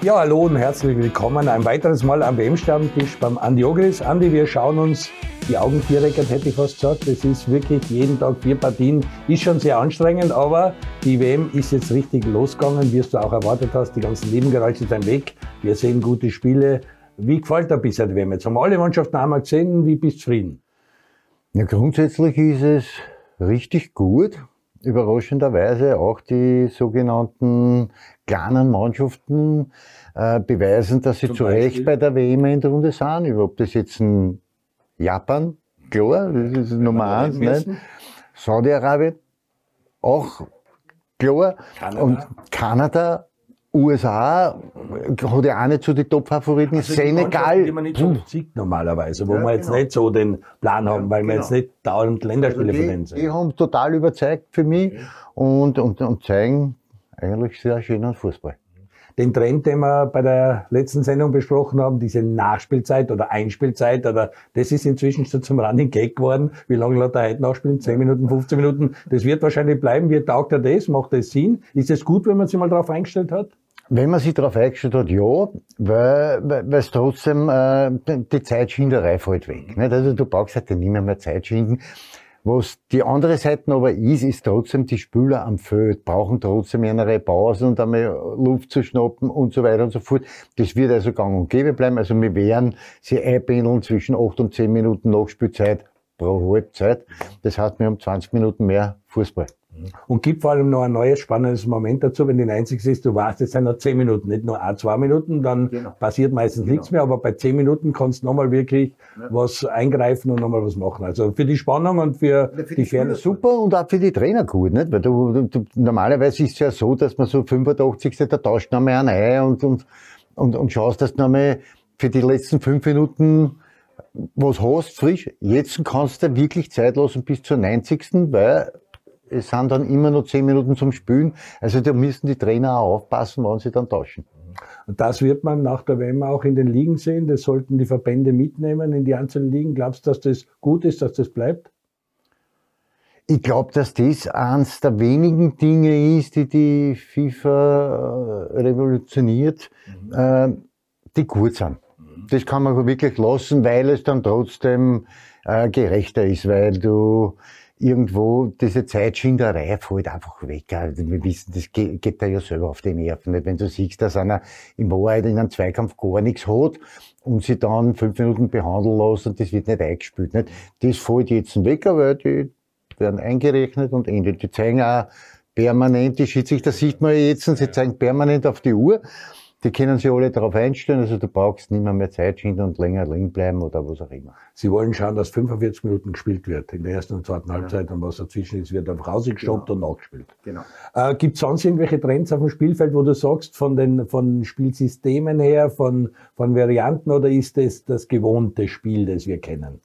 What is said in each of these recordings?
Ja, hallo und herzlich willkommen ein weiteres Mal am WM-Stammtisch beim Andi Ogris. Andi, wir schauen uns die Augen viereckert, hätte ich fast gesagt. Das ist wirklich jeden Tag vier Partien. Ist schon sehr anstrengend, aber die WM ist jetzt richtig losgegangen, wie du auch erwartet hast. Die ganzen Nebengeräusche sind weg. Wir sehen gute Spiele. Wie gefällt dir bisher die WM? Jetzt haben wir alle Mannschaften einmal gesehen. Wie bist du zufrieden? Ja, grundsätzlich ist es richtig gut überraschenderweise auch die sogenannten kleinen Mannschaften äh, beweisen, dass sie Zum zu Recht bei der WM in der Runde sind. Ob das jetzt ein Japan, klar, das ist Nummer eins, nicht? Saudi-Arabien, auch klar. Kanada. Und Kanada USA hat ja auch nicht so die Top-Favoriten. Also Senegal. Die man nicht so sieht normalerweise, wo ja, wir jetzt genau. nicht so den Plan haben, weil genau. wir jetzt nicht dauernd Länderspiele also von sind. Die haben total überzeugt für mich ja. und, und, und zeigen eigentlich sehr schönen Fußball den Trend, den wir bei der letzten Sendung besprochen haben, diese Nachspielzeit oder Einspielzeit, oder das ist inzwischen schon zum Running Gag geworden. Wie lange lässt er heute nachspielen? 10 Minuten, 15 Minuten? Das wird wahrscheinlich bleiben. Wie taugt er das? Macht das Sinn? Ist es gut, wenn man sich mal darauf eingestellt hat? Wenn man sich darauf eingestellt hat, ja, weil, weil es trotzdem äh, die Zeitschinderei fällt weg. Nicht? Also du brauchst halt nicht mehr, mehr Zeit schinden. Was die andere Seite aber ist, ist trotzdem, die Spüler am Feld brauchen trotzdem eine Pause und einmal Luft zu schnappen und so weiter und so fort. Das wird also gang und gäbe bleiben. Also wir werden sie einpendeln zwischen 8 und 10 Minuten Nachspielzeit pro Halbzeit. Das heißt, wir haben 20 Minuten mehr Fußball. Und gibt vor allem noch ein neues spannendes Moment dazu, wenn die einzige ist, du weißt, es sind noch zehn Minuten, nicht nur ein, zwei Minuten, dann genau. passiert meistens genau. nichts mehr, aber bei zehn Minuten kannst du nochmal wirklich ja. was eingreifen und nochmal was machen. Also für die Spannung und für, ja, für die, die Fairness. Super und auch für die Trainer gut, nicht? Weil du, du, normalerweise ist es ja so, dass man so 85. da tauscht nochmal einen ein und, und, und, und schaust, dass du nochmal für die letzten fünf Minuten was hast, frisch. Jetzt kannst du wirklich Zeit lassen bis zur 90. weil es sind dann immer noch zehn Minuten zum Spülen. Also da müssen die Trainer auch aufpassen, wann sie dann tauschen. Und das wird man nach der WM auch in den Ligen sehen. Das sollten die Verbände mitnehmen in die einzelnen Ligen. Glaubst du, dass das gut ist, dass das bleibt? Ich glaube, dass das eines der wenigen Dinge ist, die die FIFA äh, revolutioniert, mhm. äh, die gut sind. Mhm. Das kann man wirklich lassen, weil es dann trotzdem äh, gerechter ist, weil du irgendwo diese Zeitschinderei fällt einfach weg. Wir wissen, das geht, da ja selber auf die Nerven. Wenn du siehst, dass einer in Wahrheit in einem Zweikampf gar nichts hat und sie dann fünf Minuten behandeln lässt und das wird nicht eingespielt. Nicht? Das fällt jetzt weg, aber die werden eingerechnet und endet. Die zeigen auch permanent, die Schiedsrichter sieht man jetzt, und sie zeigen permanent auf die Uhr die können sich alle darauf einstellen, also du brauchst nicht mehr, mehr Zeit schinden und länger liegen bleiben oder was auch immer. Sie wollen schauen, dass 45 Minuten gespielt wird. In der ersten und zweiten Halbzeit und was dazwischen ist, wird einfach rausgestoppt genau. und nachgespielt. Genau. Äh, Gibt es sonst irgendwelche Trends auf dem Spielfeld, wo du sagst, von den von Spielsystemen her, von, von Varianten oder ist das das gewohnte Spiel, das wir kennen?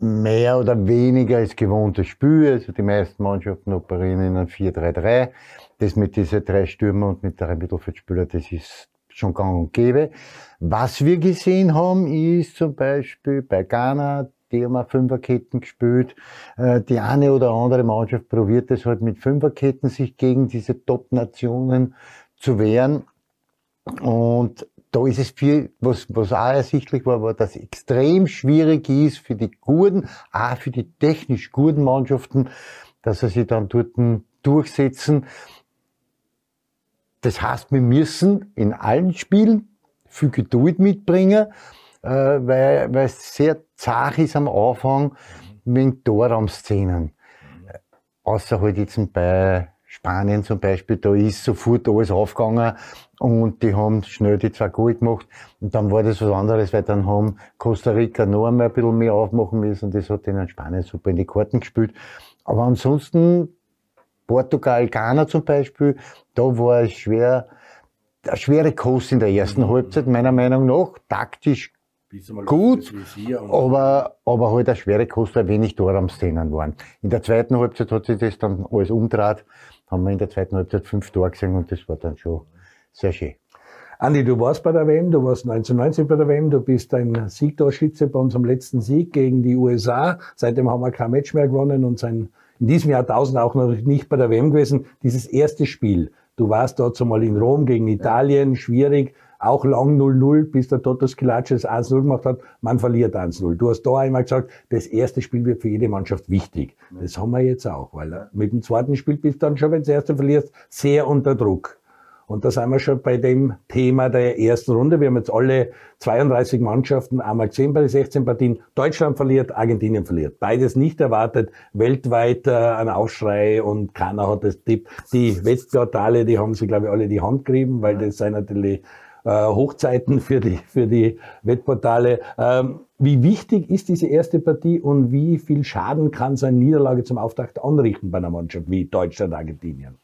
mehr oder weniger als gewohntes Spiel. Also die meisten Mannschaften operieren in einem 4-3-3 das mit diesen drei Stürmer und mit drei Mittelfeldspieler, das ist schon gang und gäbe. Was wir gesehen haben, ist zum Beispiel bei Ghana, die haben auch Fünferketten gespielt. Äh, die eine oder andere Mannschaft probiert es halt mit Fünferketten, sich gegen diese Top-Nationen zu wehren. Und da ist es viel, was, was auch ersichtlich war, war, dass extrem schwierig ist für die guten, auch für die technisch guten Mannschaften, dass sie sich dann dort durchsetzen. Das heißt, wir müssen in allen Spielen viel Geduld mitbringen, äh, weil, weil es sehr zart ist am Anfang mit Torraumszenen. Außer halt jetzt bei Spanien zum Beispiel, da ist sofort alles aufgegangen und die haben schnell die zwei Goal gemacht und dann war das was anderes, weil dann haben Costa Rica noch einmal ein bisschen mehr aufmachen müssen und das hat ihnen Spanien super in die Karten gespielt. Aber ansonsten Portugal, Ghana zum Beispiel, da war es schwer, eine schwere Kost in der ersten mhm. Halbzeit, meiner Meinung nach, taktisch gut, aber, aber halt eine schwere Kost, weil wenig Torraumszenen waren. In der zweiten Halbzeit hat sich das dann alles umdraht, haben wir in der zweiten Halbzeit fünf Tore gesehen und das war dann schon sehr schön. Andi, du warst bei der WM, du warst 1990 bei der WM, du bist ein Siegtorschütze bei unserem letzten Sieg gegen die USA. Seitdem haben wir kein Match mehr gewonnen und sein in diesem Jahr 1000 auch noch nicht bei der WM gewesen. Dieses erste Spiel, Du warst dort mal in Rom gegen Italien, schwierig, auch lang 0-0, bis der Toto Skilacci das 1-0 gemacht hat. Man verliert 1-0. Du hast da einmal gesagt, das erste Spiel wird für jede Mannschaft wichtig. Das haben wir jetzt auch, weil mit dem zweiten Spiel bist du dann schon, wenn du das erste verlierst, sehr unter Druck. Und da sind wir schon bei dem Thema der ersten Runde. Wir haben jetzt alle 32 Mannschaften einmal gesehen bei den 16 Partien. Deutschland verliert, Argentinien verliert. Beides nicht erwartet. Weltweit äh, ein Aufschrei und keiner hat das Tipp. Die Wettportale, die haben sich, glaube ich, alle die Hand gerieben, weil das sind natürlich äh, Hochzeiten für die, für die Wettportale. Ähm, wie wichtig ist diese erste Partie und wie viel Schaden kann so eine Niederlage zum Auftakt anrichten bei einer Mannschaft wie Deutschland, Argentinien?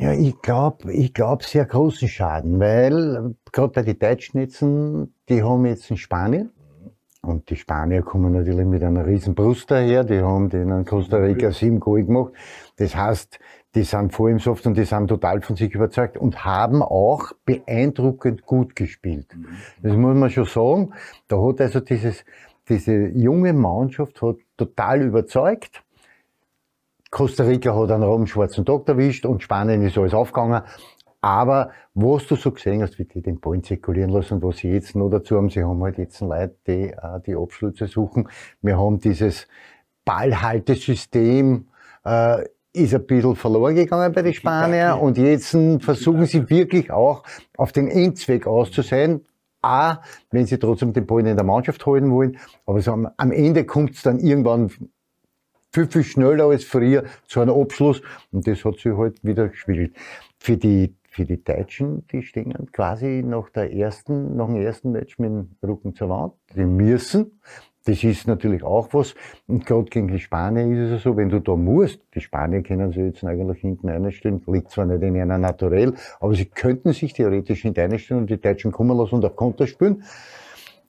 Ja, ich glaube, ich glaube sehr großen Schaden, weil gerade bei den Deutschen jetzt, die haben jetzt in Spanien und die Spanier kommen natürlich mit einer riesen Brust daher, die haben den in Costa Rica sieben Goal gemacht. Das heißt, die sind vor im Soft und die sind total von sich überzeugt und haben auch beeindruckend gut gespielt. Das muss man schon sagen. Da hat also dieses, diese junge Mannschaft hat total überzeugt. Costa Rica hat einen rabenschwarzen Tag erwischt und Spanien ist alles aufgegangen. Aber was du so gesehen hast, wie die den Ball zirkulieren lassen und was sie jetzt noch dazu haben, sie haben halt jetzt Leute, die äh, die Abschlüsse suchen. Wir haben dieses Ballhaltesystem, äh, ist ein bisschen verloren gegangen bei den Spaniern und jetzt versuchen sie wirklich auch auf den Endzweck auszusehen. A, wenn sie trotzdem den Ball in der Mannschaft halten wollen, aber so am, am Ende kommt es dann irgendwann viel, viel schneller als früher zu einem Abschluss und das hat sich halt wieder gespielt. Für die, für die Deutschen, die stehen quasi nach der ersten, nach dem ersten Match mit dem Rücken zur Wand. Die müssen. Das ist natürlich auch was. Und gerade gegen die Spanier ist es so, wenn du da musst, die Spanier können sich jetzt eigentlich hinten einstellen, liegt zwar nicht in einer Naturell, aber sie könnten sich theoretisch hinten einstellen und die Deutschen kommen lassen und auf Konter spielen.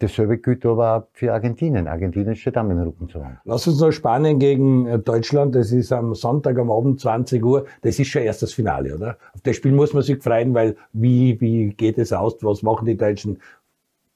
Dasselbe gilt aber auch für Argentinien. Argentinien steht auch mit dem Rücken zu. Lass uns noch Spanien gegen äh, Deutschland. Das ist am Sonntag am Abend 20 Uhr. Das ist schon erst das Finale, oder? Auf das Spiel muss man sich freuen, weil wie, wie geht es aus? Was machen die Deutschen?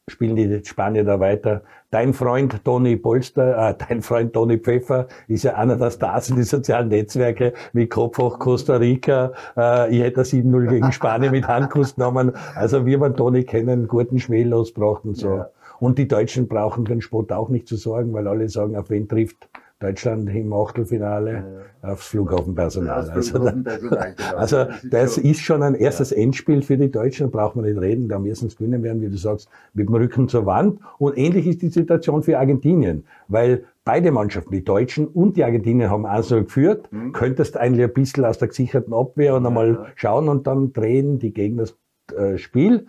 Spielen die Spanier da weiter? Dein Freund Toni Polster, äh, dein Freund Toni Pfeffer ist ja einer der Stars in den sozialen Netzwerke wie Kopfhoch Costa Rica. Äh, ich hätte 7-0 gegen Spanien mit Handkuss genommen. Also wir man Toni kennen, guten Schmäh losgebracht und so. Ja. Und die Deutschen brauchen den Sport auch nicht zu sorgen, weil alle sagen, auf wen trifft Deutschland im Achtelfinale ja. aufs Flughafenpersonal. Ja, also, Flughafenpersonal genau. also das ist schon ein erstes ja. Endspiel für die Deutschen, da braucht man nicht reden, da müssen sie gewinnen werden, wie du sagst, mit dem Rücken zur Wand. Und ähnlich ist die Situation für Argentinien, weil beide Mannschaften, die Deutschen und die Argentinier haben auch so geführt, mhm. könntest eigentlich ein bisschen aus der gesicherten Abwehr und einmal schauen und dann drehen die Gegner das äh, Spiel.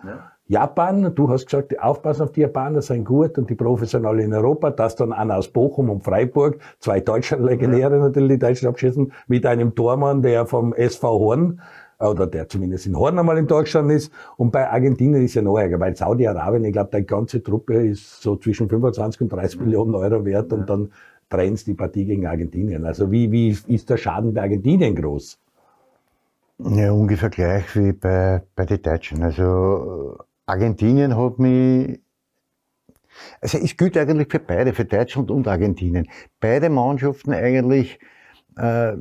Japan, du hast gesagt, aufpassen auf die Japaner, sind gut und die professionell in Europa, das dann einer aus Bochum und Freiburg, zwei deutsche Legionäre ja. natürlich, die Deutschen abschießen, mit einem Tormann, der vom SV Horn, oder der zumindest in Horn einmal Tor gestanden ist. Und bei Argentinien ist ja noch ärger, weil Saudi-Arabien, ich glaube, die ganze Truppe ist so zwischen 25 und 30 ja. Millionen Euro wert und dann trennt die Partie gegen Argentinien. Also wie, wie ist der Schaden bei Argentinien groß? Ja, ungefähr gleich wie bei, bei den Deutschen. Also Argentinien hat mich also es gilt eigentlich für beide, für Deutschland und Argentinien. Beide Mannschaften eigentlich äh,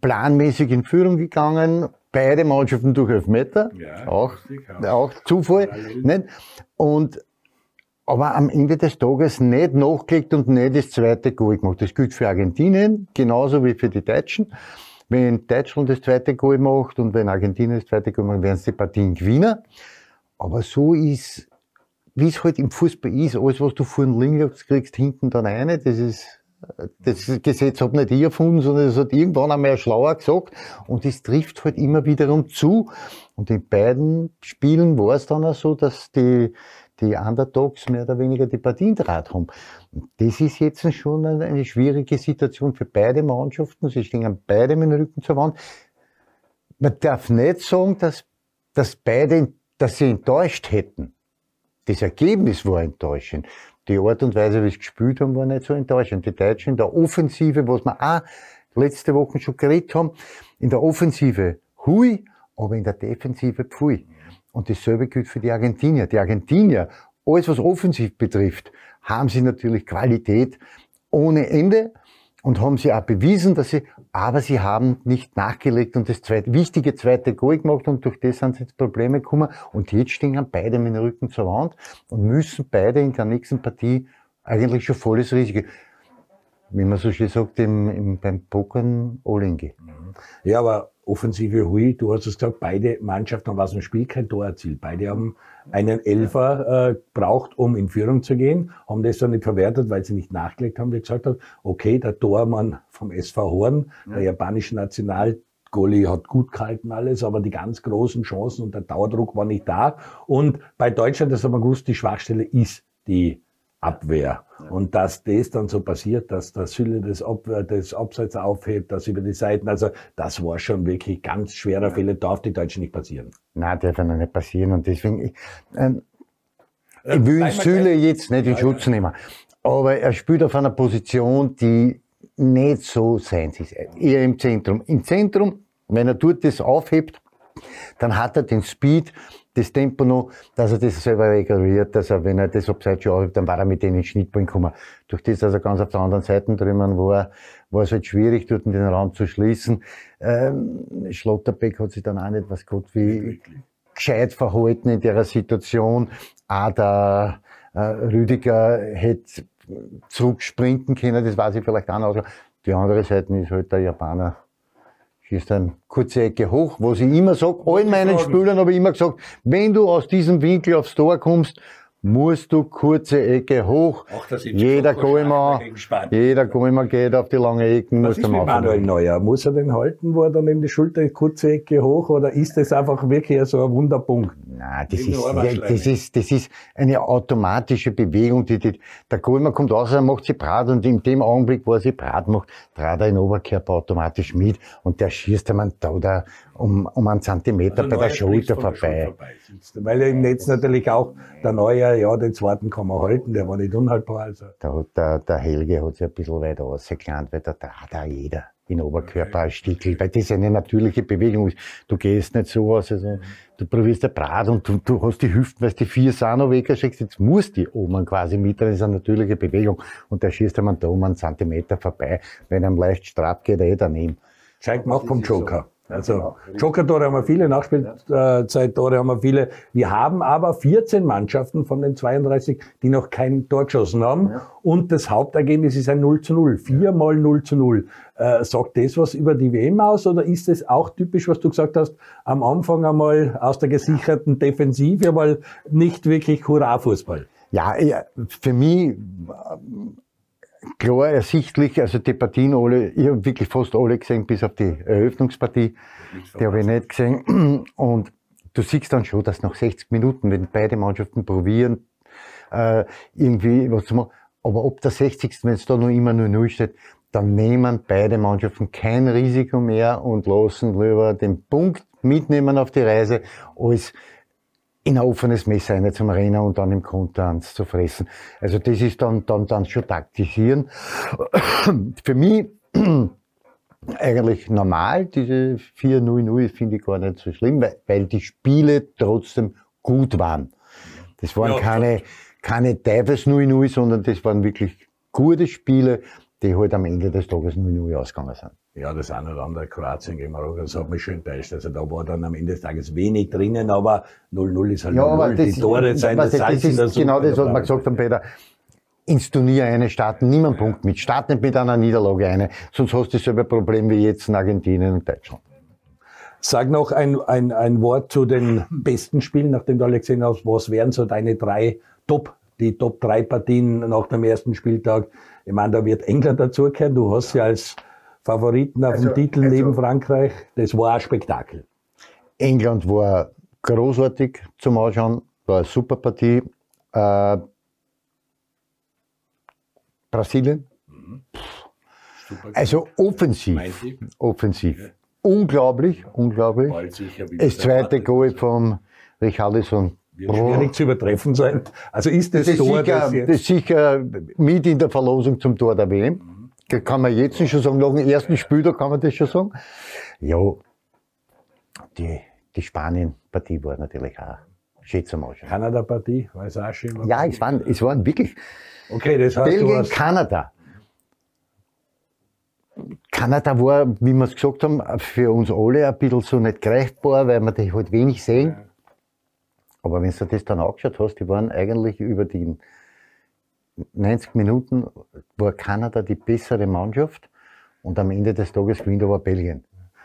planmäßig in Führung gegangen, beide Mannschaften durch Elfmeter, ja, auch, auch Zufall. Nicht? Und aber am Ende des Tages nicht nachgelegt und nicht das zweite Goal gemacht. Das gilt für Argentinien, genauso wie für die Deutschen. Wenn Deutschland das zweite Goal macht und wenn Argentinien das zweite Goal macht, werden sie die Partien gewinnen. Aber so ist, wie es halt im Fußball ist, alles, was du vorne links kriegst, hinten dann eine, das ist, das Gesetz hat nicht ich erfunden, sondern es hat irgendwann einmal ein Schlauer gesagt und es trifft halt immer wiederum zu. Und in beiden Spielen war es dann auch so, dass die, die Underdogs mehr oder weniger die Partien draht haben. Das ist jetzt schon eine, eine schwierige Situation für beide Mannschaften. Sie stehen beide mit dem Rücken zur Wand. Man darf nicht sagen, dass, dass beide dass sie enttäuscht hätten. Das Ergebnis war enttäuschend. Die Art und Weise, wie sie gespielt haben, war nicht so enttäuschend. Die Deutschen in der Offensive, was wir auch letzte Woche schon geredet haben, in der Offensive hui, aber in der Defensive pfui. Und dasselbe gilt für die Argentinier. Die Argentinier, alles was offensiv betrifft, haben sie natürlich Qualität ohne Ende. und haben sie auch bewiesen, dass sie, aber sie haben nicht nachgelegt und das zweite, wichtige zweite Goal gemacht und durch das sind sie jetzt Probleme gekommen und jetzt stehen beide mit dem Rücken zur Wand und müssen beide in der nächsten Partie eigentlich schon volles Risiko, wie man so schön sagt, im, im, beim Pokern all gehen. Ja, aber Offensive Hui, du hast es gesagt, beide Mannschaften haben aus dem Spiel kein Tor erzielt. Beide haben einen Elfer äh, braucht, um in Führung zu gehen, haben das dann nicht verwertet, weil sie nicht nachgelegt haben, wie gesagt hat, okay, der Tormann vom SV Horn, ja. der japanische National Goalie hat gut gehalten alles, aber die ganz großen Chancen und der Dauerdruck war nicht da. Und bei Deutschland, das haben wir gewusst, die Schwachstelle ist die Abwehr. Und dass das dann so passiert, dass der Sülle das, Ab das Abseits aufhebt, das über die Seiten, also das war schon wirklich ganz schwerer Fehler, darf die Deutschen nicht passieren. Nein, darf ja noch nicht passieren und deswegen, ich, ähm, ich will Süle jetzt nicht in Schutz nehmen, aber er spielt auf einer Position, die nicht so sein ist, eher im Zentrum. Im Zentrum, wenn er dort das aufhebt, dann hat er den Speed, das Tempo noch, dass er das selber reguliert, dass er, wenn er das Abseits schon dann war er mit denen in Schnittball gekommen. Durch das, dass er ganz auf der anderen Seite drüben war, war es halt schwierig, dort in den Raum zu schließen. Ähm, Schlotterbeck hat sich dann auch nicht, was Gott wie gescheit verhalten in der Situation. Auch der äh, Rüdiger hätte zurücksprinten können, das weiß ich vielleicht auch noch. Die andere Seite ist halt der Japaner schießt eine kurze Ecke hoch, was ich immer sage, allen meinen Spielern habe ich immer gesagt, wenn du aus diesem Winkel aufs Tor kommst, musst du kurze Ecke hoch. Ach, jeder Golmer, jeder Golmer geht auf die lange Ecken, muss er machen. Manuel Neuer, muss er den halten, wo er dann eben die Schulter kurze Ecke hoch, oder ist das einfach wirklich so ein Wunderpunkt? Nein, das ist, das ist, das ist eine automatische Bewegung, die, die der Golmer kommt raus, er macht sie Brat und in dem Augenblick, wo er sie Brat macht, trat er in Oberkörper automatisch mit und der schießt einmal da oder um, um einen Zentimeter also bei der Schulter vorbei. vorbei Weil im Netz natürlich auch der Neue, ja, den zweiten kann man halten, der war nicht unhaltbar. Also. Der, der, der Helge hat sich ein bisschen weiter rausgeklärt, weil da, da hat auch jeder in Oberkörper als Stickel, weil das eine natürliche Bewegung ist. Du gehst nicht so aus, also du probierst ein Brat und du, du hast die Hüften, weil du die vier Sano weggeschickt, jetzt musst die oben quasi mit, das ist eine natürliche Bewegung und der schießt einmal da um einen Zentimeter vorbei, wenn er leicht straff geht, er eh daneben. Scheint gemacht vom Joker. Also genau. Joker-Tore haben wir viele, Nachspielzeit-Tore haben wir viele. Wir haben aber 14 Mannschaften von den 32, die noch kein Tor geschossen haben. Ja. Und das Hauptergebnis ist ein 0 zu 0. Viermal 0 zu 0. Äh, sagt das was über die WM aus oder ist es auch typisch, was du gesagt hast, am Anfang einmal aus der gesicherten Defensive, aber nicht wirklich Hurra-Fußball? Ja, für mich klar ersichtlich, also die Partien alle, ich habe wirklich fast alle gesehen, bis auf die Eröffnungspartie, die habe ich nicht gesehen. Und du siehst dann schon, dass nach 60 Minuten, wenn beide Mannschaften probieren, äh, irgendwie was zu machen, aber ob der 60. wenn es da noch immer nur null steht, dann nehmen beide Mannschaften kein Risiko mehr und lassen lieber den Punkt mitnehmen auf die Reise, als in ein offenes Messer eine zum Rennen und dann im Konter ans zu fressen. Also das ist dann, dann, dann schon taktisieren. Für mich eigentlich normal, diese 4-0-0 finde ich gar nicht so schlimm, weil, weil die Spiele trotzdem gut waren. Das waren ja, keine, keine Teufels 0-0, sondern das waren wirklich gute Spiele, die halt am Ende des Tages 0-0 ausgegangen sind. Ja, das eine oder andere Kroatien gegen Marokko, das hat mich schon enttäuscht. Also da war dann am Ende des Tages wenig drinnen, aber 0-0 ist halt ja, 0 Die Tore sein das, das, das ist Genau das, was wir gesagt haben, Peter. Ins Turnier eine starten, nimm einen Punkt mit. Start nicht mit einer Niederlage eine. Sonst hast du dasselbe Problem wie jetzt in Argentinien und Deutschland. Sag noch ein, ein, ein Wort zu den besten Spielen, nachdem du alle gesehen hast. Was wären so deine drei Top, die Top drei Partien nach dem ersten Spieltag? Ich meine, da wird England dazugehören. Du hast ja als Favoriten auf also, dem Titel also, neben Frankreich. Das war ein Spektakel. England war großartig zum Anschauen, war eine super Partie. Äh, Brasilien. Mhm. Also offensiv. Offensiv. Ja. Unglaublich, unglaublich. Das zweite Goal vom Richarlison. Wird schwierig zu übertreffen sein. Also ist das, das Tor, sicher, das, das ist sicher mit in der Verlosung zum Tor der WM. Mhm kann man jetzt schon sagen, nach dem ersten Spiel, da kann man das schon sagen. Ja, die, die Spanien-Partie war natürlich auch schön zum Anschauen. Kanada-Partie, war es auch schön? Ja, es waren, es waren wirklich okay, das heißt, Belgien, Kanada. Kanada war, wie wir es gesagt haben, für uns alle ein bisschen so nicht greifbar, weil wir die halt wenig sehen. Aber wenn du das dann angeschaut hast, die waren eigentlich über die 90 Minuten, war Kanada die bessere Mannschaft und am Ende des Tages gewinnt aber Belgien.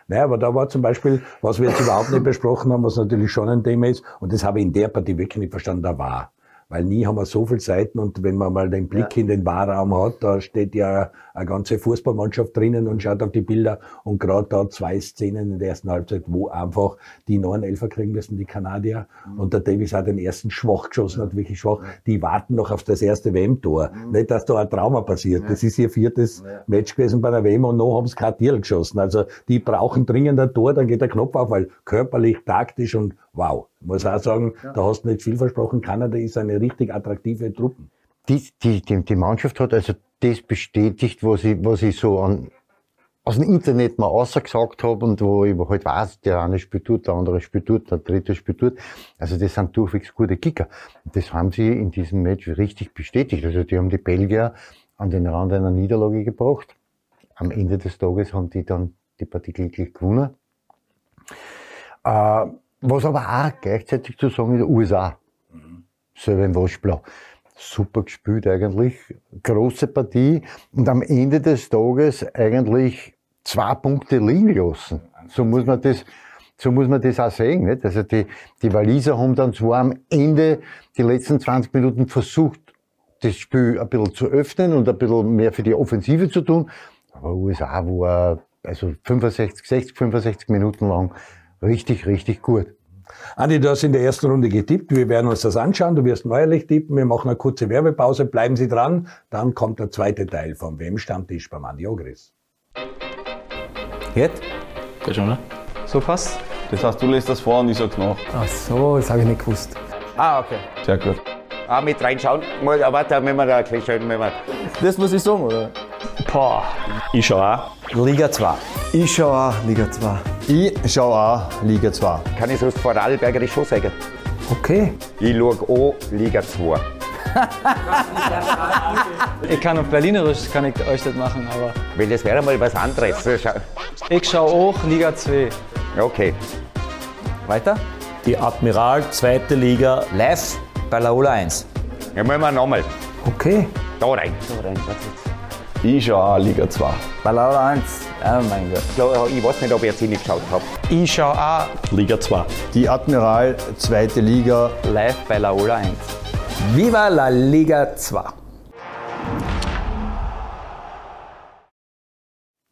Naja, aber da war zum Beispiel, was wir jetzt überhaupt nicht besprochen haben, was natürlich schon ein Thema ist, und das habe ich in der Partie wirklich nicht verstanden, da war weil nie haben wir so viele Seiten und wenn man mal den Blick ja. in den Wahrraum hat, da steht ja eine ganze Fußballmannschaft drinnen und schaut auf die Bilder und gerade da zwei Szenen in der ersten Halbzeit, wo einfach die neuen Elfer kriegen müssen, die Kanadier mhm. und der Davis hat den ersten schwach geschossen, hat wirklich schwach, die warten noch auf das erste WM-Tor. Mhm. Nicht, dass da ein Trauma passiert. Ja. Das ist ihr viertes. Match gewesen bei der WM und noch haben sie kein Tier geschossen. Also die brauchen dringend ein Tor, dann geht der Knopf auf, weil körperlich, taktisch und wow. Ich muss auch sagen, ja. da hast du nicht viel versprochen. Kanada ist eine richtig attraktive Truppe. Die, die, die, die Mannschaft hat also das bestätigt, was ich, was ich so an, aus dem Internet mal ausgesagt habe und wo ich halt weiß, der eine spielt dort, der andere spielt dort, der dritte spielt dort. Also das sind durchwegs gute Kicker. Und das haben sie in diesem Match richtig bestätigt. Also die haben die Belgier an den Rand einer Niederlage gebracht. Am Ende des Tages haben die dann die Partie glücklich gewonnen. Äh, was aber auch gleichzeitig zu sagen in den USA. Mhm. Selber im Waschblau. Super gespielt eigentlich. Große Partie. Und am Ende des Tages eigentlich zwei Punkte liegen lassen. So muss man das, so muss man das auch sehen. Nicht? Also die, die Waliser haben dann zwar am Ende die letzten 20 Minuten versucht, das Spiel ein bisschen zu öffnen und ein bisschen mehr für die Offensive zu tun. Aber USA war also 65, 60, 65 Minuten lang richtig, richtig gut. Andi, du hast in der ersten Runde getippt. Wir werden uns das anschauen. Du wirst neuerlich tippen. Wir machen eine kurze Werbepause. Bleiben Sie dran. Dann kommt der zweite Teil vom WM-Stammtisch beim Andi Ogris. Jetzt? Geht schon, ne? So passt? Das heißt, du lässt das vor und ich sag's nach. Ach so, das habe ich nicht gewusst. Ah, okay. Sehr gut. Ah, mit reinschauen. Mal, warte, wenn wir da gleich schauen, wenn wir. Das muss ich sagen, oder? Boah. Ich schau auch. Liga 2. Ich schau auch Liga 2. Ich schau auch Liga 2. Kann ich sonst Vorarlbergerisch schon sagen? Okay. Ich schau auch Liga 2. ich kann auf Berlinerisch kann ich euch das machen, aber. Weil das wäre mal was anderes. Ich schau auch Liga 2. Okay. Weiter? Die Admiral, zweite Liga, live bei Laola 1. Ja, machen wir nochmal. Okay. Da rein. Da rein, ich schaue auch Liga 2. Bei Laura 1. Oh mein Gott. Ich weiß nicht, ob ich jetzt nicht geschaut habe. Ich schaue auch Liga 2. Die Admiral, zweite Liga. Live bei Laola 1. Viva la Liga 2.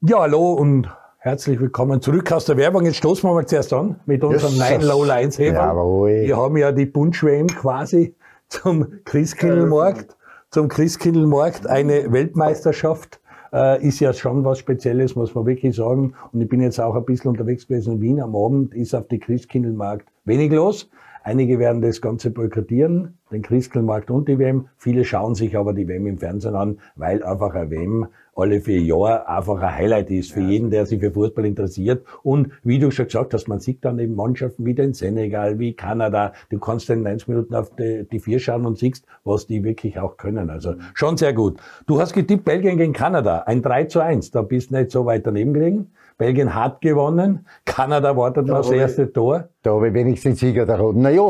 Ja, hallo und herzlich willkommen zurück aus der Werbung. Jetzt stoßen wir mal zuerst an mit unserem yes. neuen Low Lines Heber. Wir haben ja die Bunschwem quasi zum Christkindlmarkt zum Christkindlmarkt eine Weltmeisterschaft äh, ist ja schon was Spezielles, muss man wirklich sagen. Und ich bin jetzt auch ein bisschen unterwegs gewesen in Wien. Am Abend ist auf die Christkindlmarkt wenig los. Einige werden das Ganze boykottieren, den Christkindlmarkt und die WM. Viele schauen sich aber die WM im Fernsehen an, weil einfach eine WM alle vier Jahre einfach ein Highlight ist für jeden, der sich für Fußball interessiert. Und wie du schon gesagt hast, man sieht dann eben Mannschaften wie den Senegal, wie Kanada. Du kannst in 90 Minuten auf die, die vier schauen und siehst, was die wirklich auch können. Also schon sehr gut. Du hast getippt Belgien gegen Kanada, ein 3 zu 1. Da bist du nicht so weit daneben gelegen. Belgien hat gewonnen. Kanada wartet noch das erste Tor. Da habe ich wenigstens Sieger der Roten. Naja,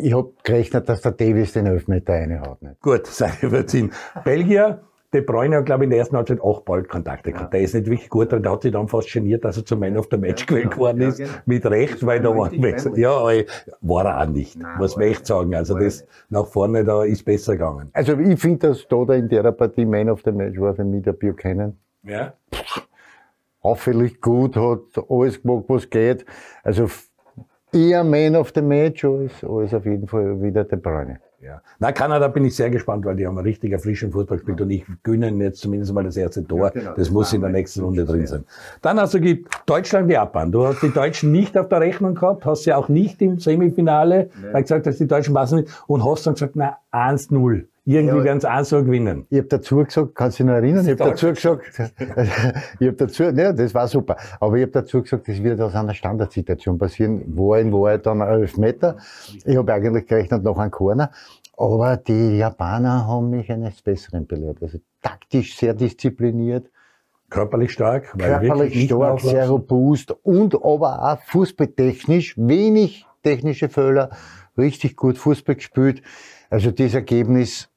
ich habe gerechnet, dass der Davis den Elfmeter reinhaut. Gut, sei überziehen. Belgier De Bruyne hat, glaube ich, in der ersten Halbzeit auch bald Kontakte gehabt. Ja. Der ist nicht wirklich gut und der hat sich dann fast geniert, dass er zum Man of the Match ja, gewählt geworden ist. Genau. Mit Recht, weil da war Wechsel. Ja, aber war er auch nicht. Nein, muss man echt sagen. Also das nach vorne da ist besser gegangen. Also ich finde, dass da in der Partie Man of the Match war für mich der Buchanan. Ja. Auffällig gut, hat alles gemacht, was geht. Also eher Man of the Match als, als auf jeden Fall wieder De Bruyne. Ja. Na, Kanada bin ich sehr gespannt, weil die haben einen richtig erfrischenden Fußball gespielt und ich gönne ihnen jetzt zumindest mal das erste Tor. Ja, genau. Das muss in der nächsten Runde drin sein. Dann hast du gibt Deutschland, Japan. Du hast die Deutschen nicht auf der Rechnung gehabt, hast sie auch nicht im Semifinale, nee. gesagt hast, die Deutschen passen nicht und hast dann gesagt, na, 1-0. Irgendwie ja, werden sie auch so gewinnen. Ich habe dazu gesagt, kannst du dich noch erinnern? Ich habe dazu gesagt, ich habe dazu, ne, das war super. Aber ich habe dazu gesagt, das wird aus einer Standardsituation passieren. War in Wahrheit dann elf Meter. Ich habe eigentlich gerechnet noch einen Corner. Aber die Japaner haben mich eines Besseren belehrt. Also taktisch sehr diszipliniert, Körperlich stark, weil körperlich wirklich nicht stark, sehr robust und aber auch fußballtechnisch, wenig technische Fehler, richtig gut Fußball gespielt. Also das Ergebnis,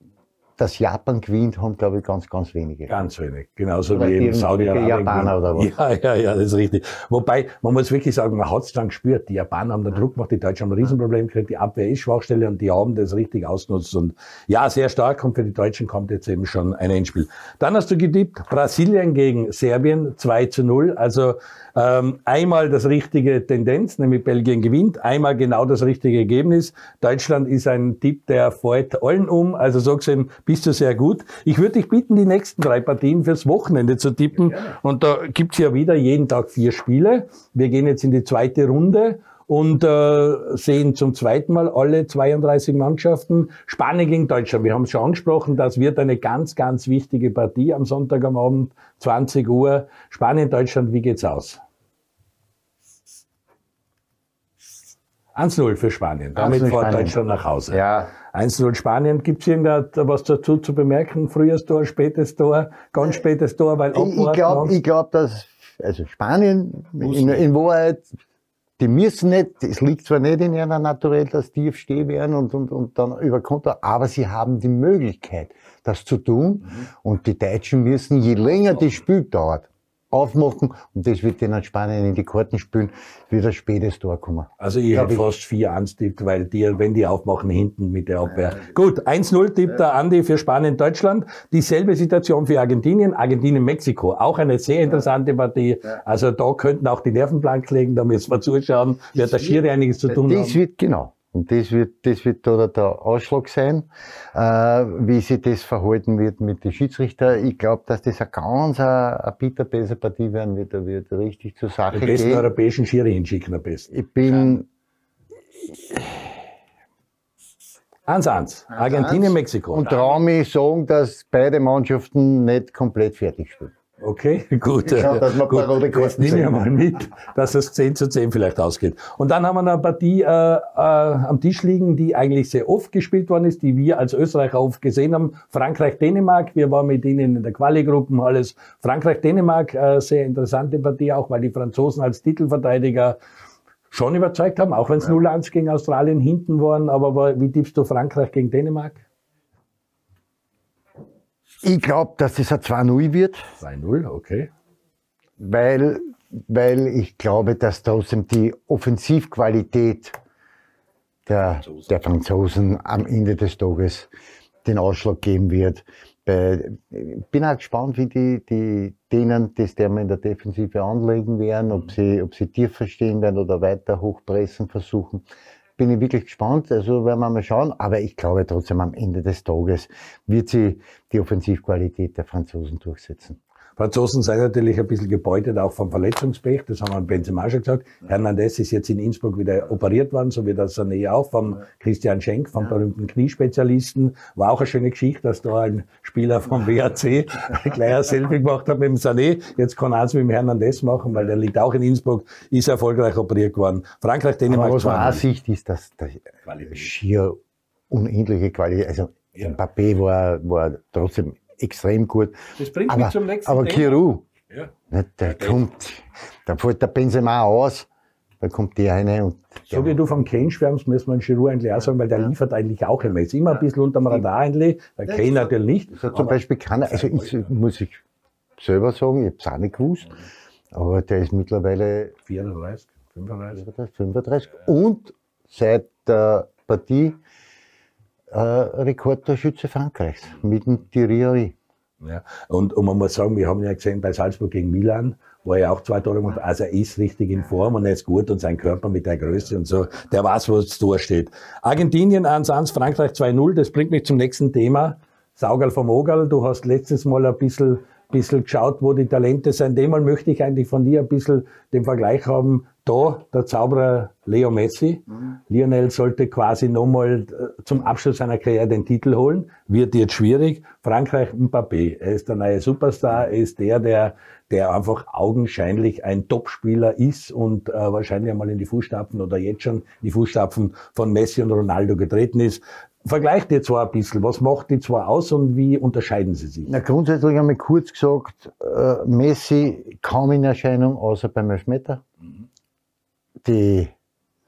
dass Japan gewinnt, haben glaube ich ganz, ganz wenige. Ganz wenig. Genauso Oder wie die in Saudi-Arabien. Japaner oder was? Ja, ja, ja, das ist richtig. Wobei, man muss wirklich sagen, man hat es dann gespürt. Die Japaner haben den Druck gemacht, die Deutschen haben ein Riesenproblem gekriegt, die Abwehr ist Schwachstelle und die haben das richtig ausgenutzt. Und ja, sehr stark und für die Deutschen kommt jetzt eben schon ein Endspiel. Dann hast du getippt, Brasilien gegen Serbien 2 zu 0. Also ähm, einmal das richtige Tendenz, nämlich Belgien gewinnt, einmal genau das richtige Ergebnis. Deutschland ist ein Tipp, der fällt allen um. Also so gesehen bist du sehr gut. Ich würde dich bitten, die nächsten drei Partien fürs Wochenende zu tippen. Und da gibt's ja wieder jeden Tag vier Spiele. Wir gehen jetzt in die zweite Runde und äh, sehen zum zweiten Mal alle 32 Mannschaften. Spanien gegen Deutschland. Wir haben es schon angesprochen, das wird eine ganz, ganz wichtige Partie am Sonntag am Abend, 20 Uhr. Spanien, Deutschland, wie geht's aus? 1-0 für Spanien. Damit 1-0 fährt. Deutschland nach Hause. Ja, 1-0 Spanien. Gibt's irgendwas dazu zu bemerken? Frühes Tor, spätes Tor, ganz spätes Tor, weil ich, glaube, ich glaub, dass also Spanien in, in Wahrheit, die müssen nicht, es liegt zwar nicht in ihrer Naturell, dass die stehen werden und, und, und dann über Konto, aber sie haben die Möglichkeit, das zu tun. Und die Deutschen müssen, je länger das Spiel dauert, aufmachen und das wird denen Spanien in die Karten spielen, wird ein spätes Tor kommen. Also ich ich. fast 4-1 tippt, weil die, wenn die aufmachen, hinten mit der Abwehr. Gut, 1-0 tippt der Andi für Spanien, Deutschland. Dieselbe Situation für Argentinien, Argentinien, Mexiko. Auch eine sehr interessante Partie. Also da könnten auch die Nerven blank legen, da müssen wir zuschauen. Wird der Schiri einiges zu tun Das haben. wird, genau. Und das wird, das wird da der Ausschlag sein, äh, wie sich das verhalten wird mit den Schiedsrichter. Ich glaube, dass das eine ganz eine, eine bitterböse Partie werden wird. Da wird richtig zur Sache Den besten gehen. europäischen Schiri hinschicken am besten. Ich bin, 1-1. Argentinien, Mexiko. und traue mich sagen, dass beide Mannschaften nicht komplett fertig spielen. Okay, gut. Ja, dass wir gut. Das nehme ich mal mit, dass es 10 zu 10 vielleicht ausgeht. Und dann haben wir noch eine Partie äh, äh, am Tisch liegen, die eigentlich sehr oft gespielt worden ist, die wir als Österreicher oft gesehen haben. Frankreich-Dänemark, wir waren mit ihnen in der Quali-Gruppen, alles. Frankreich-Dänemark, äh, sehr interessante Partie auch, weil die Franzosen als Titelverteidiger schon überzeugt haben, auch wenn es 0-1 gegen Australien hinten waren. Aber wie tippst du Frankreich gegen Dänemark? Ich glaube, dass das ein 2-0 wird. 2-0, okay. weil, weil ich glaube, dass trotzdem die Offensivqualität der, der Franzosen am Ende des Tages den Ausschlag geben wird. Ich bin auch gespannt, wie die, die denen das der in der Defensive anlegen werden, ob sie, ob sie tiefer stehen werden oder weiter hochpressen versuchen. Bin ich wirklich gespannt, also werden wir mal schauen. Aber ich glaube trotzdem am Ende des Tages wird sie die Offensivqualität der Franzosen durchsetzen. Franzosen sind natürlich ein bisschen gebeutet, auch vom Verletzungspech. Das haben wir Benzema schon gesagt. Hernandez ist jetzt in Innsbruck wieder operiert worden, so wie das Sané auch, vom Christian Schenk, vom berühmten Kniespezialisten. War auch eine schöne Geschichte, dass da ein Spieler vom WAC gleich ein Selfie gemacht hat mit dem Sané. Jetzt kann er es mit dem Hernandez machen, weil der liegt auch in Innsbruck, ist erfolgreich operiert worden. Frankreich, Dänemark, Aber was man auch 2-0. sieht, ist, dass der Qualität. schier unendliche Qualität, also Ja. Mbappé war, war trotzdem extrem gut. Das bringt Aber, mich zum nächsten aber. Kiru, Ja. ne, der kommt, da fällt der Benzema aus, da kommt der eine und So wie du vom Kane schwärmst, müssen wir den Giroud eigentlich auch sagen, weil der liefert eigentlich auch immer. Ist immer ein bisschen unterm Radar eigentlich. Der Kane natürlich nicht. so zum Beispiel kann er, also ich, muss ich selber sagen, ich habe es auch nicht gewusst, aber der ist mittlerweile 34, 35. 35 und seit der Partie äh, Rekordtorschütze Frankreichs mit dem Thierry. Ja. Und, und man muss sagen, wir haben ja gesehen bei Salzburg gegen Milan, wo er auch zwei Tore gemacht. Also er ist richtig in Form und er ist gut und sein Körper mit der Größe und so, der weiß, wo es steht. Argentinien 1-1, Frankreich 2-0. Das bringt mich zum nächsten Thema. Saugal vom Ogal, du hast letztes Mal ein bisschen, bisschen geschaut, wo die Talente sind. Demal möchte ich eigentlich von dir ein bisschen den Vergleich haben. Da, der Zauberer Leo Messi. Lionel sollte quasi nochmal äh, zum Abschluss seiner Karriere den Titel holen. Wird jetzt schwierig. Frankreich Mbappé. Er ist der neue Superstar. Er ist der, der, der einfach augenscheinlich ein Topspieler ist und äh, wahrscheinlich einmal in die Fußstapfen oder jetzt schon in die Fußstapfen von Messi und Ronaldo getreten ist. Vergleicht die zwei ein bisschen. Was macht die zwei aus und wie unterscheiden sie sich? Na, grundsätzlich einmal kurz gesagt, äh, Messi kaum in Erscheinung, außer beim Elfmeter. Die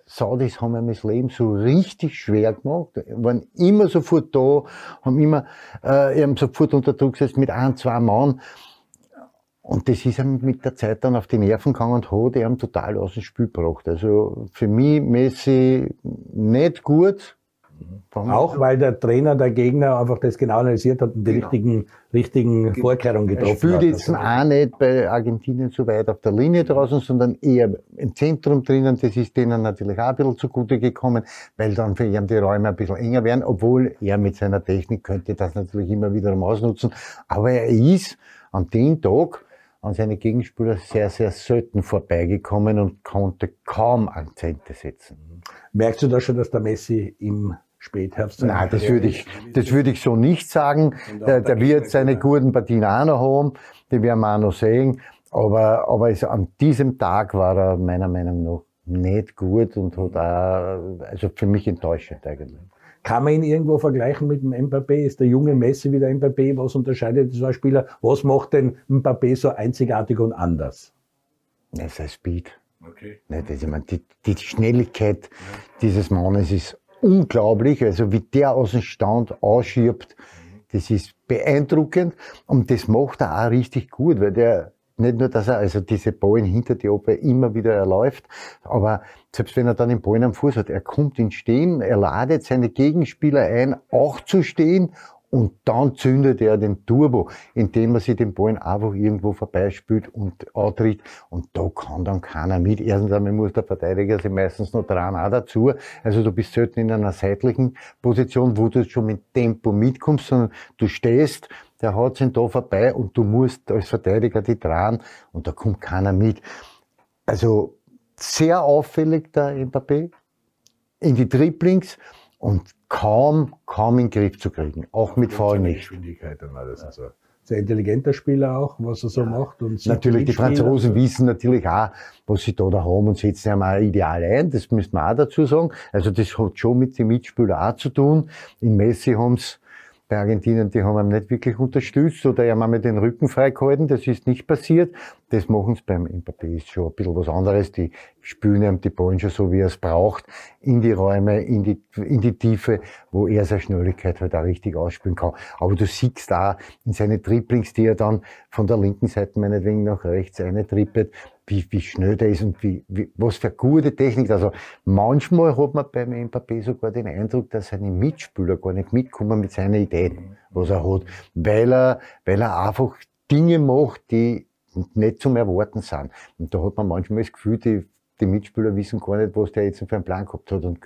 Saudis haben ihm das Leben so richtig schwer gemacht, waren immer sofort da, haben immer äh, eben sofort unter Druck gesetzt mit ein, zwei Mann. Und das ist ihm mit der Zeit dann auf die Nerven gegangen und hat ihm total aus dem Spiel gebracht. Also für mich Messi nicht gut. Auch weil der Trainer, der Gegner einfach das genau analysiert hat und die richtigen, richtigen Vorkehrungen Er getroffen spielt hat. jetzt Also, auch nicht bei Argentinien so weit auf der Linie draußen, sondern eher im Zentrum drinnen. Das ist denen natürlich auch ein bisschen zugute gekommen, weil dann für ihn die Räume ein bisschen enger werden, obwohl er mit seiner Technik könnte das natürlich immer wieder ausnutzen. Aber er ist an dem Tag an seine Gegenspieler sehr, sehr selten vorbeigekommen und konnte kaum Akzente setzen. Merkst du da schon, dass der Messi im Spätherbst... Nein, das würde ich, das würde ich so nicht sagen. Der, der wird seine guten Partien auch noch haben, die werden wir auch noch sehen. Aber, aber es, an diesem Tag war er meiner Meinung nach nicht gut und hat auch, also für mich enttäuschend eigentlich. Kann man ihn irgendwo vergleichen mit dem Mbappé? Ist der junge Messi wie der Mbappé? Was unterscheidet die zwei Spieler? Was macht den Mbappé so einzigartig und anders? Das ist ein Speed. Okay. Nicht? Also, ich meine, die, die Schnelligkeit dieses Mannes ist unglaublich. Also wie der aus dem Stand ausschiebt, das ist beeindruckend. Und das macht er auch richtig gut, weil der nicht nur, dass er also diese Ballen hinter die Oper immer wieder erläuft, aber selbst wenn er dann den Ball am Fuß hat, er kommt ins Stehen, er ladet seine Gegenspieler ein, auch zu stehen und dann zündet er den Turbo, indem er sich den Ball einfach irgendwo vorbeispielt und antritt. Und da kann dann keiner mit. Erstens einmal muss der Verteidiger sich meistens noch dran auch dazu. Also du bist selten in einer seitlichen Position, wo du schon mit Tempo mitkommst, sondern du stehst, der haut ihn da vorbei und du musst als Verteidiger die dran und da kommt keiner mit. Also sehr auffällig der Mbappé in die Dribblings und kaum, kaum in den Griff zu kriegen. Auch mit Foul nicht. Geschwindigkeit und alles. Also sehr intelligenter Spieler auch, was er so macht. Und Natürlich, die. Franzosen wissen natürlich auch, was sie da, da haben und setzen ja mal ideal ein. Das müssen wir auch dazu sagen. Also das hat schon mit den Mitspielern auch zu tun. In Messi haben's bei Argentinien, die haben ihn nicht wirklich unterstützt oder haben einmal den Rücken freigehalten. Das ist nicht passiert. Das machen sie beim Mbappé ist schon ein bisschen was anderes. Die spielen ihm die Ballen schon so, wie er es braucht, in die Räume, in die, in die Tiefe, wo er seine Schnelligkeit halt auch richtig ausspielen kann. Aber du siehst da in seine Dribblings, die er dann von der linken Seite meinetwegen nach rechts eine trippet, wie, wie schnell der ist und wie, wie, was für gute Technik. Also manchmal hat man beim Mbappé sogar den Eindruck, dass seine Mitspieler gar nicht mitkommen mit seinen Ideen, was er hat, weil er, weil er einfach Dinge macht, die nicht zum Erwarten sind. Und da hat man manchmal das Gefühl, die, die Mitspieler wissen gar nicht, was der jetzt für einen Plan gehabt hat. Und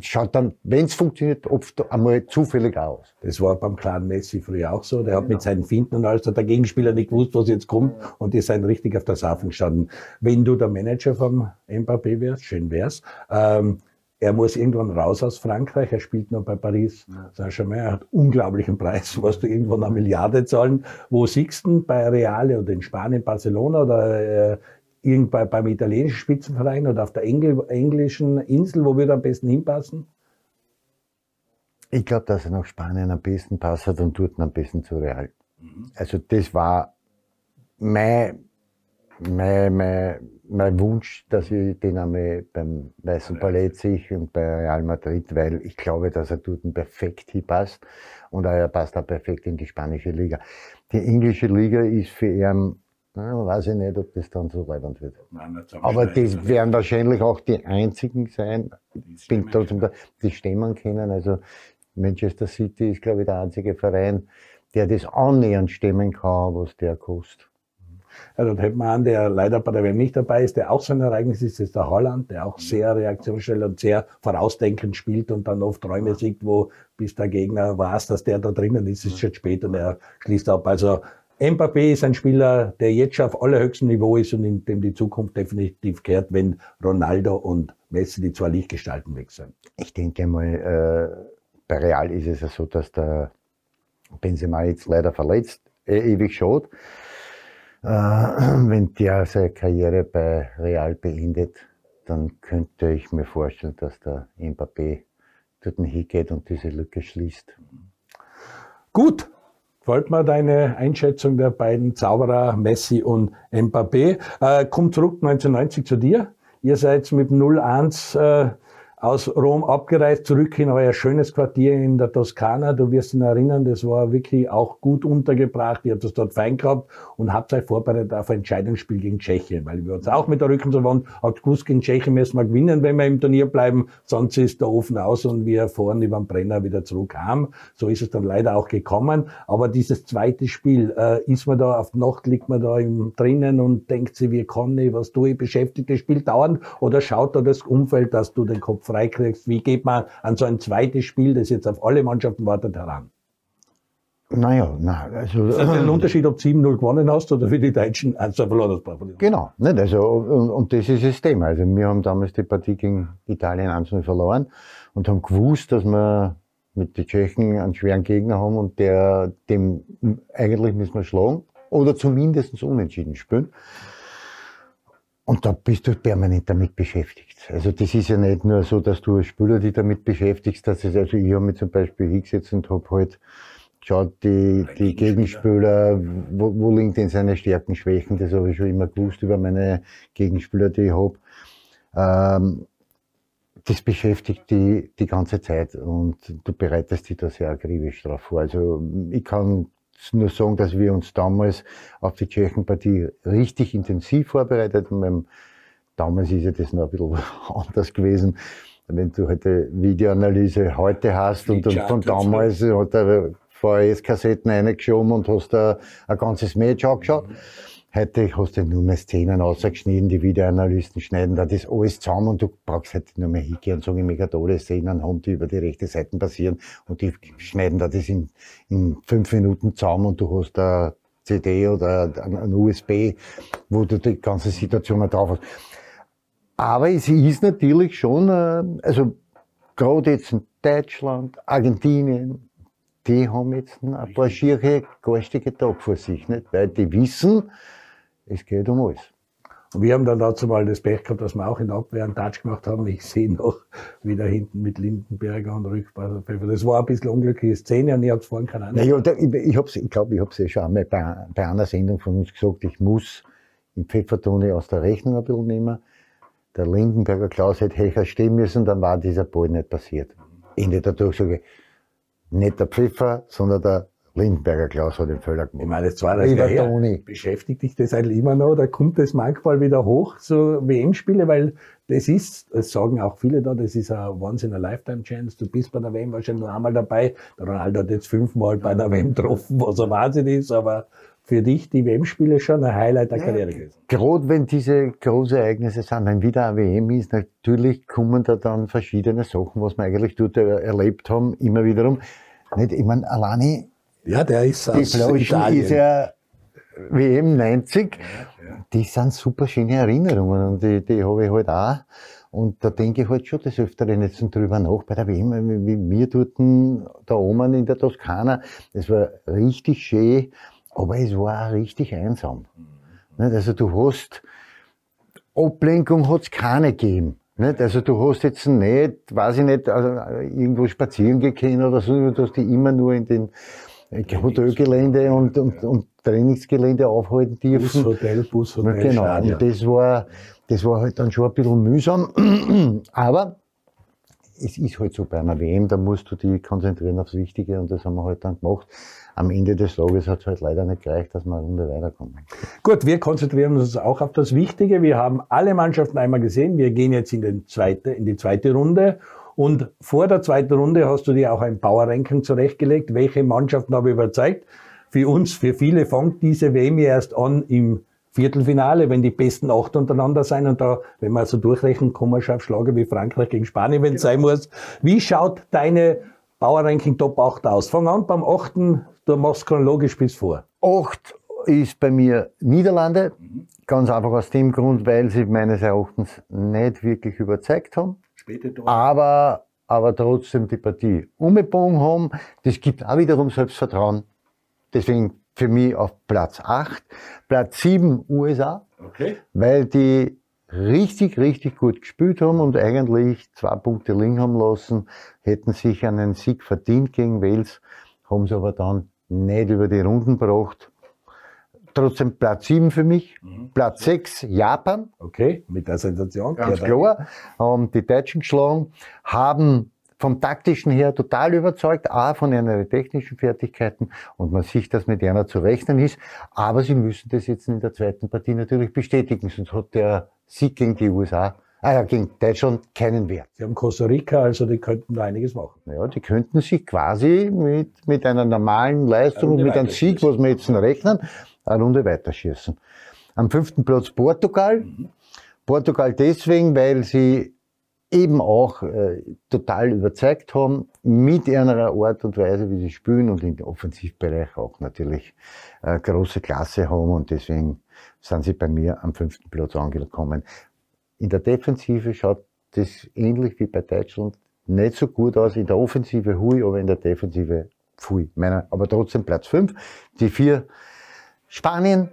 schaut dann, wenn es funktioniert, oft einmal zufällig aus. Das war beim kleinen Messi früher auch so. Der hat mit seinen Finten und alles, hat der Gegenspieler nicht gewusst, was jetzt kommt und die sind richtig auf der Safen gestanden. Wenn du der Manager vom Mbappé wärst, schön wär's, ähm, er muss irgendwann raus aus Frankreich, er spielt noch bei Paris Saint-Germain, er hat unglaublichen Preis, was du irgendwann eine Milliarde zahlen. Wo siehst du denn bei Reale oder in Spanien, Barcelona oder äh, irgend bei, beim italienischen Spitzenverein oder auf der Engl englischen Insel, wo wir am besten hinpassen? Ich glaube, dass er nach Spanien am besten passt und dort am besten zu Real. Also das war mein, mein, mein, mein Wunsch, dass ich den einmal beim Weißen Palais sehe und bei Real Madrid, weil ich glaube, dass er dort perfekt hinpasst und er passt auch perfekt in die spanische Liga. Die englische Liga ist für ihn, na, weiß ich nicht, ob das dann so relevant wird. Aber das werden wahrscheinlich auch die einzigen sein, ich bin trotzdem da, die stemmen können. Also Manchester City ist, glaube ich, der einzige Verein, der das annähernd stemmen kann, was der kostet. Ja, dann hätten wir einen, der leider bei der WM nicht dabei ist, der auch so ein Ereignis ist, ist der Holland, der auch sehr reaktionsschnell und sehr vorausdenkend spielt und dann oft Räume sieht, wo bis der Gegner weiß, dass der da drinnen ist, ist schon spät und er schließt ab. Also Mbappé ist ein Spieler, der jetzt schon auf allerhöchstem Niveau ist und in dem die Zukunft definitiv kehrt, wenn Ronaldo und Messi die zwei Lichtgestalten weg sind. Ich denke mal, äh, bei Real ist es ja so, dass der Benzema jetzt leider verletzt, äh, ewig schaut. Äh, wenn der seine Karriere bei Real beendet, dann könnte ich mir vorstellen, dass der Mbappé dort hingeht und diese Lücke schließt. Gut. Gefällt mir deine Einschätzung der beiden Zauberer, Messi und Mbappé. Äh, kommt zurück 1990 zu dir. Ihr seid mit 0-1 äh, aus Rom abgereist, zurück in euer schönes Quartier in der Toskana. Du wirst ihn erinnern, das war wirklich auch gut untergebracht. Ihr habt es dort fein gehabt und habt euch vorbereitet auf ein Entscheidungsspiel gegen Tschechien, weil wir uns auch mit der Rücken so waren, habt gewusst, gegen Tschechien müssen wir gewinnen, wenn wir im Turnier bleiben, sonst ist der Ofen aus und wir fahren über den Brenner wieder zurückkamen. So ist es dann leider auch gekommen. Aber dieses zweite Spiel, äh, ist man da auf die Nacht, liegt man da im, drinnen und denkt sich, wie kann ich, was tue ich, beschäftigt das Spiel dauernd oder schaut da das Umfeld, dass du den Kopf freikriegst? Wie geht man an so ein zweites Spiel, das jetzt auf alle Mannschaften wartet, heran? Naja, nein, also. Ist das ein Unterschied, ob du 7-0 gewonnen hast oder für die Deutschen 1 verloren hast? Genau, nicht? Also, und, und das ist das Thema. Also, wir haben damals die Partie gegen Italien 1-0 verloren und haben gewusst, dass wir mit den Tschechen einen schweren Gegner haben und der, dem eigentlich müssen wir schlagen oder zumindest unentschieden spielen. Und da bist du permanent damit beschäftigt. Also das ist ja nicht nur so, dass du als Spieler dich damit beschäftigst, dass es, also ich habe mich zum Beispiel hingesetzt und habe halt geschaut, die, die Gegenspieler, wo, wo liegen denn seine Stärken, Schwächen, das habe ich schon immer gewusst über meine Gegenspieler, die ich habe. Ähm, das beschäftigt die die ganze Zeit und du bereitest dich da sehr akribisch drauf vor. Also ich kann nur sagen, dass wir uns damals auf die Tschechenpartie richtig intensiv vorbereitet haben. Damals ist ja das noch ein bisschen anders gewesen. Wenn du heute Videoanalyse heute hast und, und von damals hat er VHS-Kassetten reingeschoben und hast da ein ganzes Match angeschaut. Mhm. Heute hast du nur mehr Szenen ausgeschnitten, die Videoanalysten schneiden da das alles zusammen und du brauchst halt nur mehr hingehen und sagen, ich möchte tolle Szenen haben, die über die rechte Seite passieren und die schneiden da das in, in fünf Minuten zusammen und du hast da CD oder ein USB, wo du die ganze Situation drauf hast. Aber es ist natürlich schon, äh, also gerade jetzt in Deutschland, Argentinien, die haben jetzt ein paar schiere, garstige Tage vor sich, nicht? weil die wissen, es geht um alles. Und wir haben dann dazu mal das Pech gehabt, dass wir auch in der Abwehr einen Touch gemacht haben. Ich sehe noch wieder hinten mit Lindenberger und Rückpfeffer. Das war ein bisschen unglückliche Szene und ich habe es vorhin keine Ahnung. Naja, ich, ich, ich glaube, ich habe es ja schon einmal bei, bei einer Sendung von uns gesagt, ich muss den Pfeffertone aus der Rechnung ein bisschen nehmen. Der Lindenberger Klaus hätte Hecher stehen müssen, dann war dieser Ball nicht passiert. Ende der Durchsage. Nicht der Pfeffer, sondern der Lindenberger Klaus hat den Fehler gemacht. Ich meine, jetzt war das ja her. Beschäftigt dich das eigentlich immer noch oder kommt das manchmal wieder hoch, so WM-Spiele? Weil das ist, das sagen auch viele da, das ist ein Once in a Lifetime Chance. Du bist bei der WM wahrscheinlich nur einmal dabei. Der Ronaldo hat jetzt fünfmal bei der WM getroffen, was ein Wahnsinn ist, aber für dich die WM-Spiele schon ein Highlight der Karriere gewesen. Gerade wenn diese großen Ereignisse sind, wenn wieder eine WM ist, natürlich kommen da dann verschiedene Sachen, was wir eigentlich dort erlebt haben, immer wiederum. Nicht, ich meine, alleine ja, der ist aus Die Flaschen ist ja WM 90. Ja, ja. Die sind super schöne Erinnerungen und die, die habe ich halt auch. Und da denke ich halt schon des Öfteren jetzt drüber nach, bei der WM, wie wir dort da oben in der Toskana, das war richtig schön, aber es war auch richtig einsam. Mhm. Also du hast, Ablenkung hat es keine gegeben. Nicht? Also du hast jetzt nicht, weiß ich nicht, also irgendwo spazieren gehen oder so, du hast dich immer nur in den Hotelgelände und, und, und Trainingsgelände aufhalten dürfen. Bushotel, Bushotel. Genau, Stadion. und das war, das war halt dann schon ein bisschen mühsam. Aber es ist halt so bei einer WM, da musst du dich konzentrieren aufs Wichtige und das haben wir halt dann gemacht. Am Ende des Tages hat es halt leider nicht gereicht, dass wir eine Runde weiterkommen. Gut, wir konzentrieren uns auch auf das Wichtige. Wir haben alle Mannschaften einmal gesehen. Wir gehen jetzt in, den zweite, in die zweite Runde und vor der zweiten Runde hast du dir auch ein Power-Ranking zurechtgelegt. Welche Mannschaften habe ich überzeugt? Für uns, für viele fängt diese WM erst an im Viertelfinale, wenn die besten acht untereinander sein und da, wenn man so durchrechnen, kommen wir schon auf Schlager wie Frankreich gegen Spanien, wenn es sein muss. Wie schaut deine Power Ranking Top 8 aus? Fang an beim achten, du machst chronologisch bis vor. Acht ist bei mir Niederlande. Ganz einfach aus dem Grund, weil sie meines Erachtens nicht wirklich überzeugt haben. Aber, aber trotzdem die Partie umgebogen haben. Das gibt auch wiederum Selbstvertrauen. Deswegen für mich auf Platz 8. Platz 7 USA. Okay. Weil die richtig, richtig gut gespielt haben und eigentlich zwei Punkte liegen haben lassen, hätten sich einen Sieg verdient gegen Wales, haben sie aber dann nicht über die Runden gebracht. Trotzdem Platz 7 für mich, Mhm. Platz 6 Japan, Okay, mit der Sensation. ganz Ja, klar, haben die Deutschen geschlagen, haben vom taktischen her total überzeugt, auch von ihren technischen Fertigkeiten und man sieht, dass mit einer zu rechnen ist, aber sie müssen das jetzt in der zweiten Partie natürlich bestätigen, sonst hat der Sieg gegen die USA, ah ja, gegen Deutschland keinen Wert. Sie haben Costa Rica, also die könnten da einiges machen. Ja, die könnten sich quasi mit, mit einer normalen Leistung und mit einem Sieg, was wir jetzt noch rechnen, eine Runde weiterschießen. Am fünften Platz Portugal. Portugal deswegen, weil sie eben auch äh, total überzeugt haben mit ihrer Art und Weise, wie sie spielen und im Offensivbereich auch natürlich äh, große Klasse haben und deswegen sind sie bei mir am fünften Platz angekommen. In der Defensive schaut das ähnlich wie bei Deutschland nicht so gut aus. In der Offensive hui, aber in der Defensive pfui. Meiner, aber trotzdem Platz fünf. Die vier Spanien,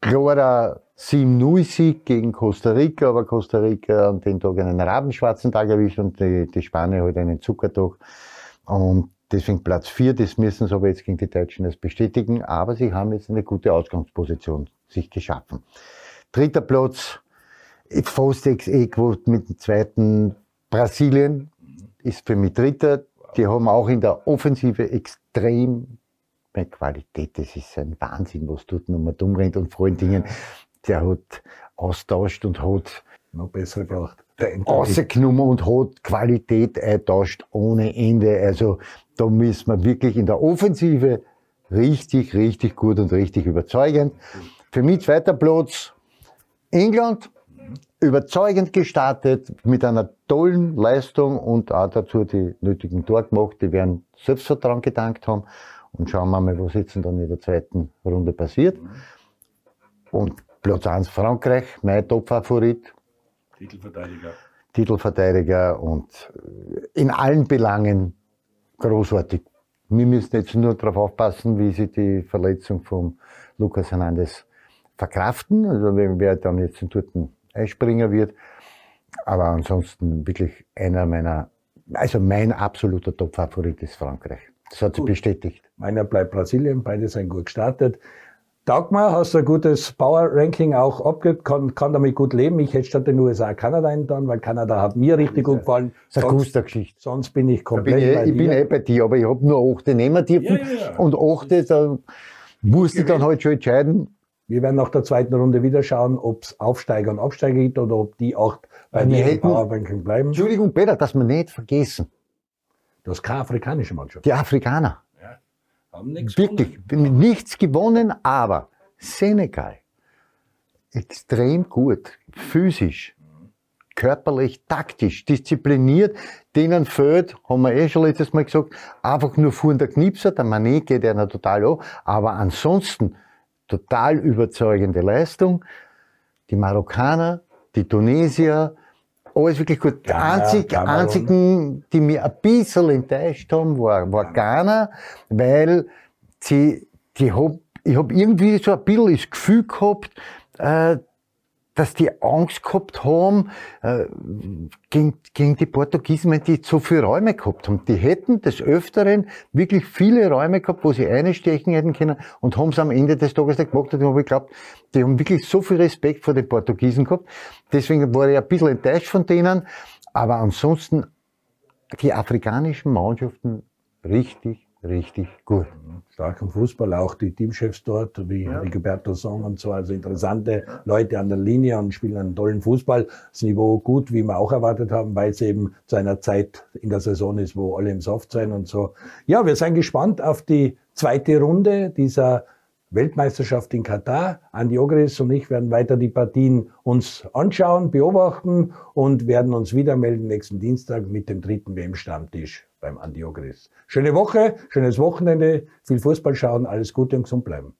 klarer 7-0-Sieg gegen Costa Rica, aber Costa Rica an den Tag einen rabenschwarzen Tag erwischt und die, die Spanier halt einen Zuckertag. Und deswegen Platz 4, das müssen sie aber jetzt gegen die Deutschen erst bestätigen, aber sie haben jetzt eine gute Ausgangsposition sich geschaffen. Dritter Platz, fast eh gewollt mit dem zweiten Brasilien, ist für mich Dritter. Die haben auch in der Offensive extrem bei Qualität, das ist ein Wahnsinn, was dort nochmal dumm rennt und vor allen Dingen, der hat austauscht und hat Noch besser Anthony. rausgenommen und hat Qualität eintauscht ohne Ende. Also da müssen wir wirklich in der Offensive richtig, richtig gut und richtig überzeugend. Für mich zweiter Platz England, überzeugend gestartet, mit einer tollen Leistung und auch dazu die nötigen Tore gemacht. Die werden Selbstvertrauen gedankt haben. Und schauen wir mal, was jetzt dann in der zweiten Runde passiert. Und Platz 1 Frankreich, mein Top-Favorit. Titelverteidiger. Titelverteidiger und äh, in allen Belangen großartig. Wir müssen jetzt nur darauf aufpassen, wie sie die Verletzung von Lucas Hernandez verkraften, also wer dann jetzt in dort einspringen wird. Aber ansonsten wirklich einer meiner, also mein absoluter Top-Favorit ist Frankreich. Das hat sich bestätigt. Meiner bleibt Brasilien, beide sind gut gestartet. Dagmar, hast du ein gutes Power-Ranking auch abgegeben, kann, kann damit gut leben. Ich hätte statt den USA Kanada eingetan, weil Kanada hat mir richtig gut gefallen. Das ist eine Sonst, Geschichte. sonst bin ich komplett bin ich, bei ich bin eh bei dir, aber ich habe nur achte nehmen dürfen. Ja, ja, ja. Und achte, da musste ich dann halt schon entscheiden. Wir werden nach der zweiten Runde wieder schauen, ob es Aufsteiger und Absteiger gibt oder ob die auch bei mir im Power-Ranking bleiben. Entschuldigung, Peter, dass wir nicht vergessen. Das ist keine afrikanische Mannschaft. Die Afrikaner. Haben nichts Wirklich, nichts gewonnen, aber Senegal, extrem gut, physisch, körperlich, taktisch, diszipliniert. Denen fehlt, haben wir eh schon letztes Mal gesagt, einfach nur vor der Knipser, der Manet geht einer total an, aber ansonsten total überzeugende Leistung. Die Marokkaner, die Tunesier, alles wirklich gut. Ghana, einzig, Kamerun. einzigen, die mir ein bisschen enttäuscht haben, war, war Ghana, weil sie, die hab, ich habe irgendwie so ein bisschen das Gefühl gehabt, äh, dass die Angst gehabt haben äh, gegen, gegen die Portugiesen, wenn die so viele Räume gehabt haben. Die hätten des Öfteren wirklich viele Räume gehabt, wo sie einstechen hätten können und haben es am Ende des Tages nicht gemacht. Und ich habe geglaubt, die haben wirklich so viel Respekt vor den Portugiesen gehabt. Deswegen war ich ein bisschen enttäuscht von denen. Aber ansonsten die afrikanischen Mannschaften richtig, richtig gut. Starken Fußball, auch die Teamchefs dort, wie Rigoberto Song und so, also interessante Leute an der Linie und spielen einen tollen Fußball. Das Niveau gut, wie wir auch erwartet haben, weil es eben zu einer Zeit in der Saison ist, wo alle im Soft sein und so. Ja, wir sind gespannt auf die zweite Runde dieser Weltmeisterschaft in Katar. Andi Ogris und ich werden weiter die Partien uns anschauen, beobachten und werden uns wieder melden nächsten Dienstag mit dem dritten WM-Stammtisch beim Andi Ogris. Schöne Woche, schönes Wochenende, viel Fußball schauen, alles Gute und gesund bleiben.